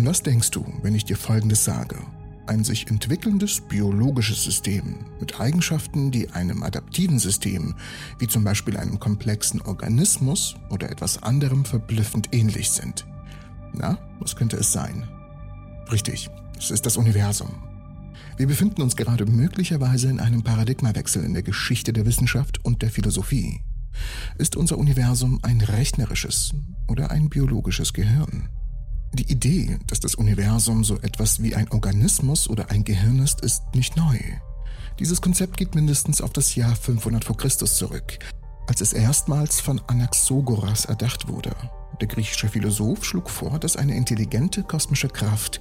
An was denkst du, wenn ich dir Folgendes sage? Ein sich entwickelndes biologisches System mit Eigenschaften, die einem adaptiven System, wie zum Beispiel einem komplexen Organismus oder etwas anderem verblüffend ähnlich sind. Na, was könnte es sein? Richtig, es ist das Universum. Wir befinden uns gerade möglicherweise in einem Paradigmawechsel in der Geschichte der Wissenschaft und der Philosophie. Ist unser Universum ein rechnerisches oder ein biologisches Gehirn? Die Idee, dass das Universum so etwas wie ein Organismus oder ein Gehirn ist, ist nicht neu. Dieses Konzept geht mindestens auf das Jahr 500 v. Chr. zurück, als es erstmals von Anaxagoras erdacht wurde. Der griechische Philosoph schlug vor, dass eine intelligente kosmische Kraft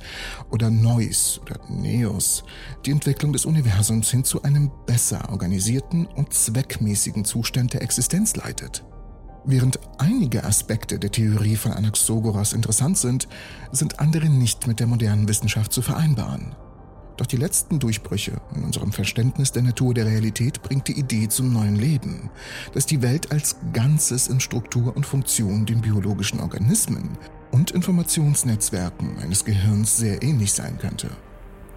oder Neus oder Neos die Entwicklung des Universums hin zu einem besser organisierten und zweckmäßigen Zustand der Existenz leitet. Während einige Aspekte der Theorie von Anaxagoras interessant sind, sind andere nicht mit der modernen Wissenschaft zu vereinbaren. Doch die letzten Durchbrüche in unserem Verständnis der Natur der Realität bringt die Idee zum neuen Leben, dass die Welt als Ganzes in Struktur und Funktion den biologischen Organismen und Informationsnetzwerken eines Gehirns sehr ähnlich sein könnte.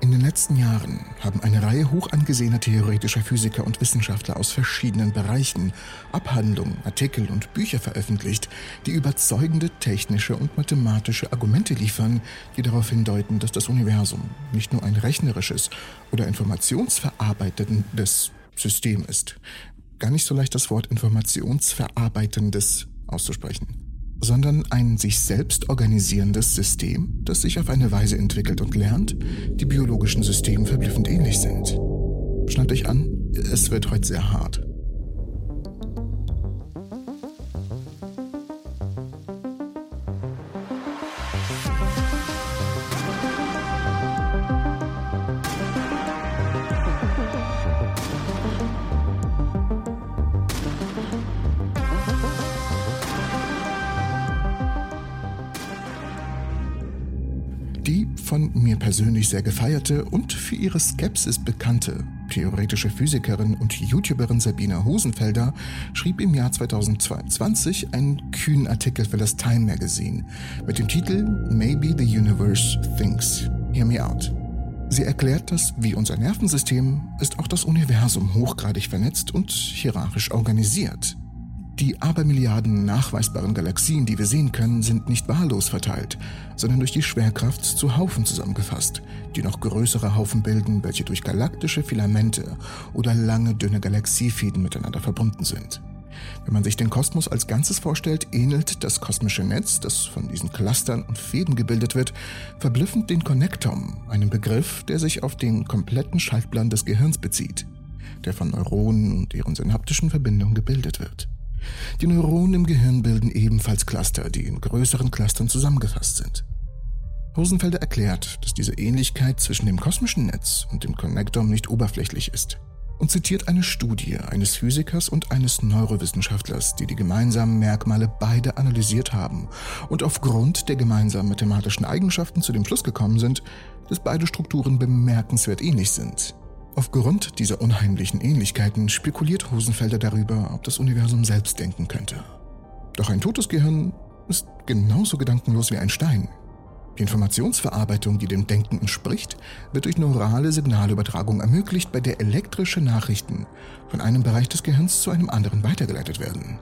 In den letzten Jahren haben eine Reihe hoch angesehener theoretischer Physiker und Wissenschaftler aus verschiedenen Bereichen Abhandlungen, Artikel und Bücher veröffentlicht, die überzeugende technische und mathematische Argumente liefern, die darauf hindeuten, dass das Universum nicht nur ein rechnerisches oder informationsverarbeitendes System ist. Gar nicht so leicht das Wort informationsverarbeitendes auszusprechen sondern ein sich selbst organisierendes System, das sich auf eine Weise entwickelt und lernt, die biologischen Systemen verblüffend ähnlich sind. Schnallt euch an, es wird heute sehr hart. Von mir persönlich sehr gefeierte und für ihre Skepsis bekannte theoretische Physikerin und YouTuberin Sabina Hosenfelder schrieb im Jahr 2022 einen kühnen Artikel für das Time Magazine mit dem Titel Maybe the Universe Thinks. Hear me out. Sie erklärt, dass wie unser Nervensystem ist auch das Universum hochgradig vernetzt und hierarchisch organisiert. Die Abermilliarden nachweisbaren Galaxien, die wir sehen können, sind nicht wahllos verteilt, sondern durch die Schwerkraft zu Haufen zusammengefasst, die noch größere Haufen bilden, welche durch galaktische Filamente oder lange dünne Galaxiefäden miteinander verbunden sind. Wenn man sich den Kosmos als Ganzes vorstellt, ähnelt das kosmische Netz, das von diesen Clustern und Fäden gebildet wird, verblüffend den Konnektom, einem Begriff, der sich auf den kompletten Schaltplan des Gehirns bezieht, der von Neuronen und ihren synaptischen Verbindungen gebildet wird. Die Neuronen im Gehirn bilden ebenfalls Cluster, die in größeren Clustern zusammengefasst sind. Rosenfelder erklärt, dass diese Ähnlichkeit zwischen dem kosmischen Netz und dem Connectome nicht oberflächlich ist und zitiert eine Studie eines Physikers und eines Neurowissenschaftlers, die die gemeinsamen Merkmale beide analysiert haben und aufgrund der gemeinsamen mathematischen Eigenschaften zu dem Schluss gekommen sind, dass beide Strukturen bemerkenswert ähnlich sind. Aufgrund dieser unheimlichen Ähnlichkeiten spekuliert Hosenfelder darüber, ob das Universum selbst denken könnte. Doch ein totes Gehirn ist genauso gedankenlos wie ein Stein. Die Informationsverarbeitung, die dem Denken entspricht, wird durch neurale Signalübertragung ermöglicht, bei der elektrische Nachrichten von einem Bereich des Gehirns zu einem anderen weitergeleitet werden.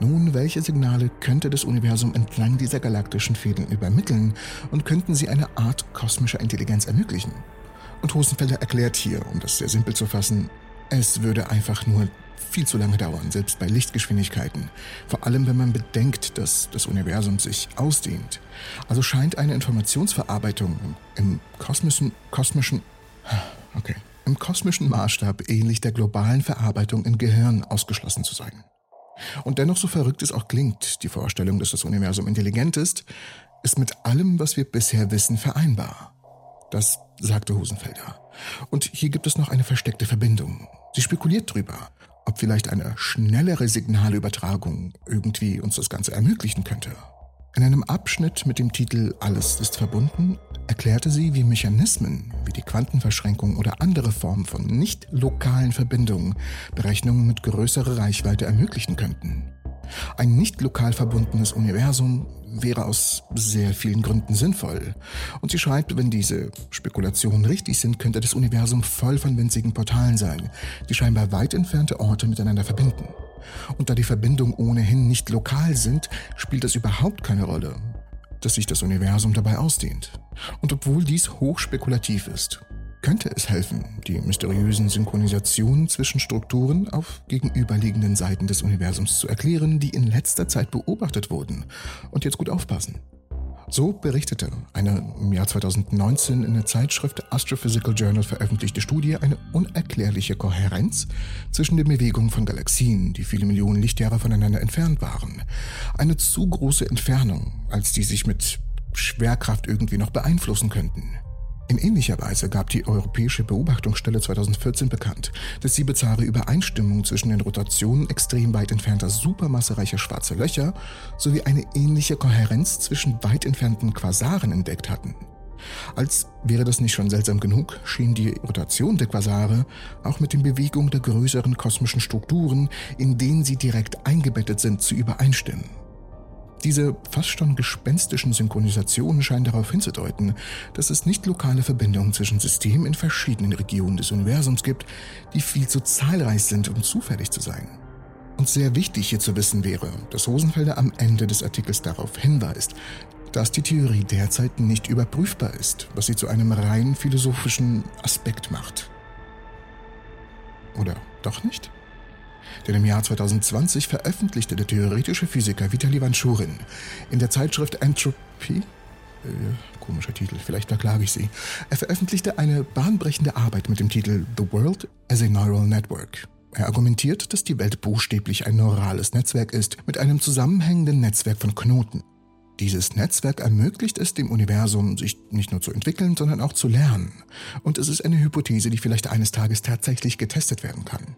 Nun, welche Signale könnte das Universum entlang dieser galaktischen Fäden übermitteln und könnten sie eine Art kosmischer Intelligenz ermöglichen? Und Hosenfelder erklärt hier, um das sehr simpel zu fassen, es würde einfach nur viel zu lange dauern, selbst bei Lichtgeschwindigkeiten. Vor allem, wenn man bedenkt, dass das Universum sich ausdehnt. Also scheint eine Informationsverarbeitung im kosmischen, kosmischen, okay, im kosmischen Maßstab ähnlich der globalen Verarbeitung im Gehirn ausgeschlossen zu sein. Und dennoch, so verrückt es auch klingt, die Vorstellung, dass das Universum intelligent ist, ist mit allem, was wir bisher wissen, vereinbar. Das sagte Hosenfelder. Und hier gibt es noch eine versteckte Verbindung. Sie spekuliert drüber, ob vielleicht eine schnellere Signalübertragung irgendwie uns das Ganze ermöglichen könnte. In einem Abschnitt mit dem Titel Alles ist verbunden erklärte sie, wie Mechanismen wie die Quantenverschränkung oder andere Formen von nicht lokalen Verbindungen Berechnungen mit größerer Reichweite ermöglichen könnten. Ein nicht lokal verbundenes Universum wäre aus sehr vielen Gründen sinnvoll. Und sie schreibt, wenn diese Spekulationen richtig sind, könnte das Universum voll von winzigen Portalen sein, die scheinbar weit entfernte Orte miteinander verbinden. Und da die Verbindungen ohnehin nicht lokal sind, spielt es überhaupt keine Rolle, dass sich das Universum dabei ausdehnt. Und obwohl dies hochspekulativ ist, könnte es helfen, die mysteriösen Synchronisationen zwischen Strukturen auf gegenüberliegenden Seiten des Universums zu erklären, die in letzter Zeit beobachtet wurden. Und jetzt gut aufpassen. So berichtete eine im Jahr 2019 in der Zeitschrift Astrophysical Journal veröffentlichte Studie eine unerklärliche Kohärenz zwischen den Bewegungen von Galaxien, die viele Millionen Lichtjahre voneinander entfernt waren. Eine zu große Entfernung, als die sich mit Schwerkraft irgendwie noch beeinflussen könnten. In ähnlicher Weise gab die Europäische Beobachtungsstelle 2014 bekannt, dass sie bizarre Übereinstimmung zwischen den Rotationen extrem weit entfernter supermassereicher schwarzer Löcher sowie eine ähnliche Kohärenz zwischen weit entfernten Quasaren entdeckt hatten. Als wäre das nicht schon seltsam genug, schien die Rotation der Quasare auch mit den Bewegungen der größeren kosmischen Strukturen, in denen sie direkt eingebettet sind, zu übereinstimmen. Diese fast schon gespenstischen Synchronisationen scheinen darauf hinzudeuten, dass es nicht lokale Verbindungen zwischen Systemen in verschiedenen Regionen des Universums gibt, die viel zu zahlreich sind, um zufällig zu sein. Und sehr wichtig hier zu wissen wäre, dass Rosenfelder am Ende des Artikels darauf hinweist, dass die Theorie derzeit nicht überprüfbar ist, was sie zu einem rein philosophischen Aspekt macht. Oder doch nicht? Denn im Jahr 2020 veröffentlichte der theoretische Physiker Vitali Vanchurin in der Zeitschrift Entropy äh, komischer Titel, vielleicht verklage ich sie. Er veröffentlichte eine bahnbrechende Arbeit mit dem Titel The World as a Neural Network. Er argumentiert, dass die Welt buchstäblich ein neurales Netzwerk ist, mit einem zusammenhängenden Netzwerk von Knoten. Dieses Netzwerk ermöglicht es dem Universum, sich nicht nur zu entwickeln, sondern auch zu lernen. Und es ist eine Hypothese, die vielleicht eines Tages tatsächlich getestet werden kann.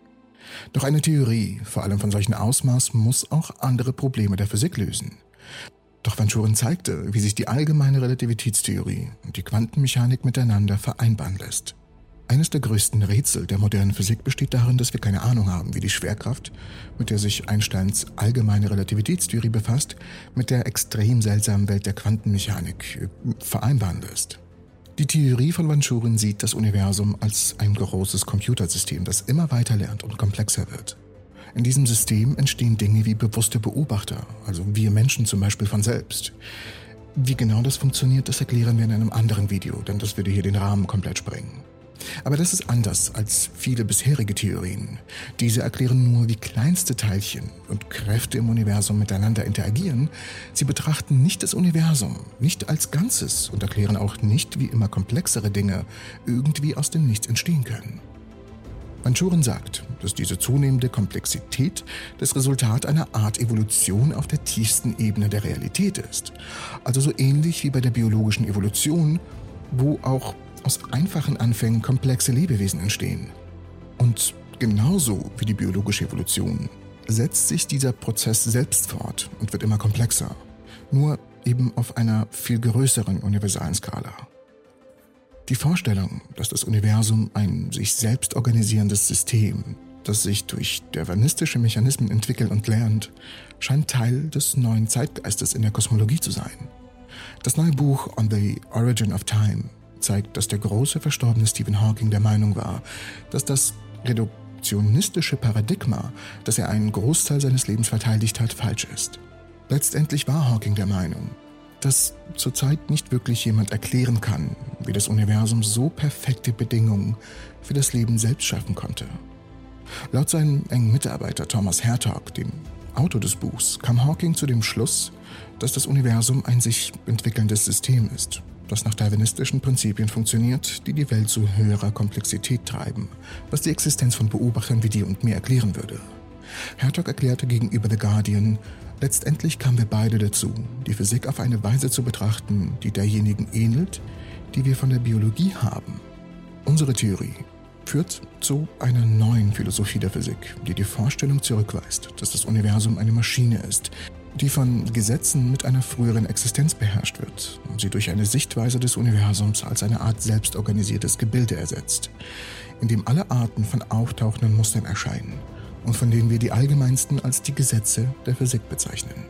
Doch eine Theorie, vor allem von solchem Ausmaß, muss auch andere Probleme der Physik lösen. Doch Van Schuren zeigte, wie sich die allgemeine Relativitätstheorie und die Quantenmechanik miteinander vereinbaren lässt. Eines der größten Rätsel der modernen Physik besteht darin, dass wir keine Ahnung haben, wie die Schwerkraft, mit der sich Einsteins allgemeine Relativitätstheorie befasst, mit der extrem seltsamen Welt der Quantenmechanik äh, vereinbaren lässt. Die Theorie von Vanchurin sieht das Universum als ein großes Computersystem, das immer weiter lernt und komplexer wird. In diesem System entstehen Dinge wie bewusste Beobachter, also wir Menschen zum Beispiel von selbst. Wie genau das funktioniert, das erklären wir in einem anderen Video, denn das würde hier den Rahmen komplett sprengen. Aber das ist anders als viele bisherige Theorien. Diese erklären nur, wie kleinste Teilchen und Kräfte im Universum miteinander interagieren. Sie betrachten nicht das Universum, nicht als Ganzes und erklären auch nicht, wie immer komplexere Dinge irgendwie aus dem Nichts entstehen können. Manchuren sagt, dass diese zunehmende Komplexität das Resultat einer Art Evolution auf der tiefsten Ebene der Realität ist. Also so ähnlich wie bei der biologischen Evolution, wo auch aus einfachen Anfängen komplexe Lebewesen entstehen. Und genauso wie die biologische Evolution setzt sich dieser Prozess selbst fort und wird immer komplexer, nur eben auf einer viel größeren universalen Skala. Die Vorstellung, dass das Universum ein sich selbst organisierendes System, das sich durch dervanistische Mechanismen entwickelt und lernt, scheint Teil des neuen Zeitgeistes in der Kosmologie zu sein. Das neue Buch On the Origin of Time zeigt, dass der große verstorbene Stephen Hawking der Meinung war, dass das reduktionistische Paradigma, das er einen Großteil seines Lebens verteidigt hat, falsch ist. Letztendlich war Hawking der Meinung, dass zurzeit nicht wirklich jemand erklären kann, wie das Universum so perfekte Bedingungen für das Leben selbst schaffen konnte. Laut seinem engen Mitarbeiter Thomas Hertog, dem Autor des Buchs, kam Hawking zu dem Schluss, dass das Universum ein sich entwickelndes System ist das nach darwinistischen Prinzipien funktioniert, die die Welt zu höherer Komplexität treiben, was die Existenz von Beobachtern wie dir und mir erklären würde. Hertog erklärte gegenüber The Guardian, letztendlich kamen wir beide dazu, die Physik auf eine Weise zu betrachten, die derjenigen ähnelt, die wir von der Biologie haben. Unsere Theorie führt zu einer neuen Philosophie der Physik, die die Vorstellung zurückweist, dass das Universum eine Maschine ist, die von Gesetzen mit einer früheren Existenz beherrscht wird und sie durch eine Sichtweise des Universums als eine Art selbstorganisiertes Gebilde ersetzt, in dem alle Arten von auftauchenden Mustern erscheinen und von denen wir die allgemeinsten als die Gesetze der Physik bezeichnen.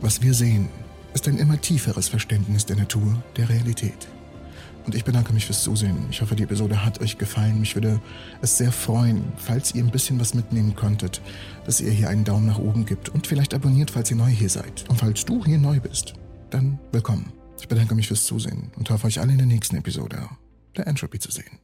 Was wir sehen, ist ein immer tieferes Verständnis der Natur, der Realität. Und ich bedanke mich fürs Zusehen. Ich hoffe, die Episode hat euch gefallen. Mich würde es sehr freuen, falls ihr ein bisschen was mitnehmen konntet, dass ihr hier einen Daumen nach oben gibt und vielleicht abonniert, falls ihr neu hier seid. Und falls du hier neu bist, dann willkommen. Ich bedanke mich fürs Zusehen und hoffe euch alle in der nächsten Episode der Entropy zu sehen.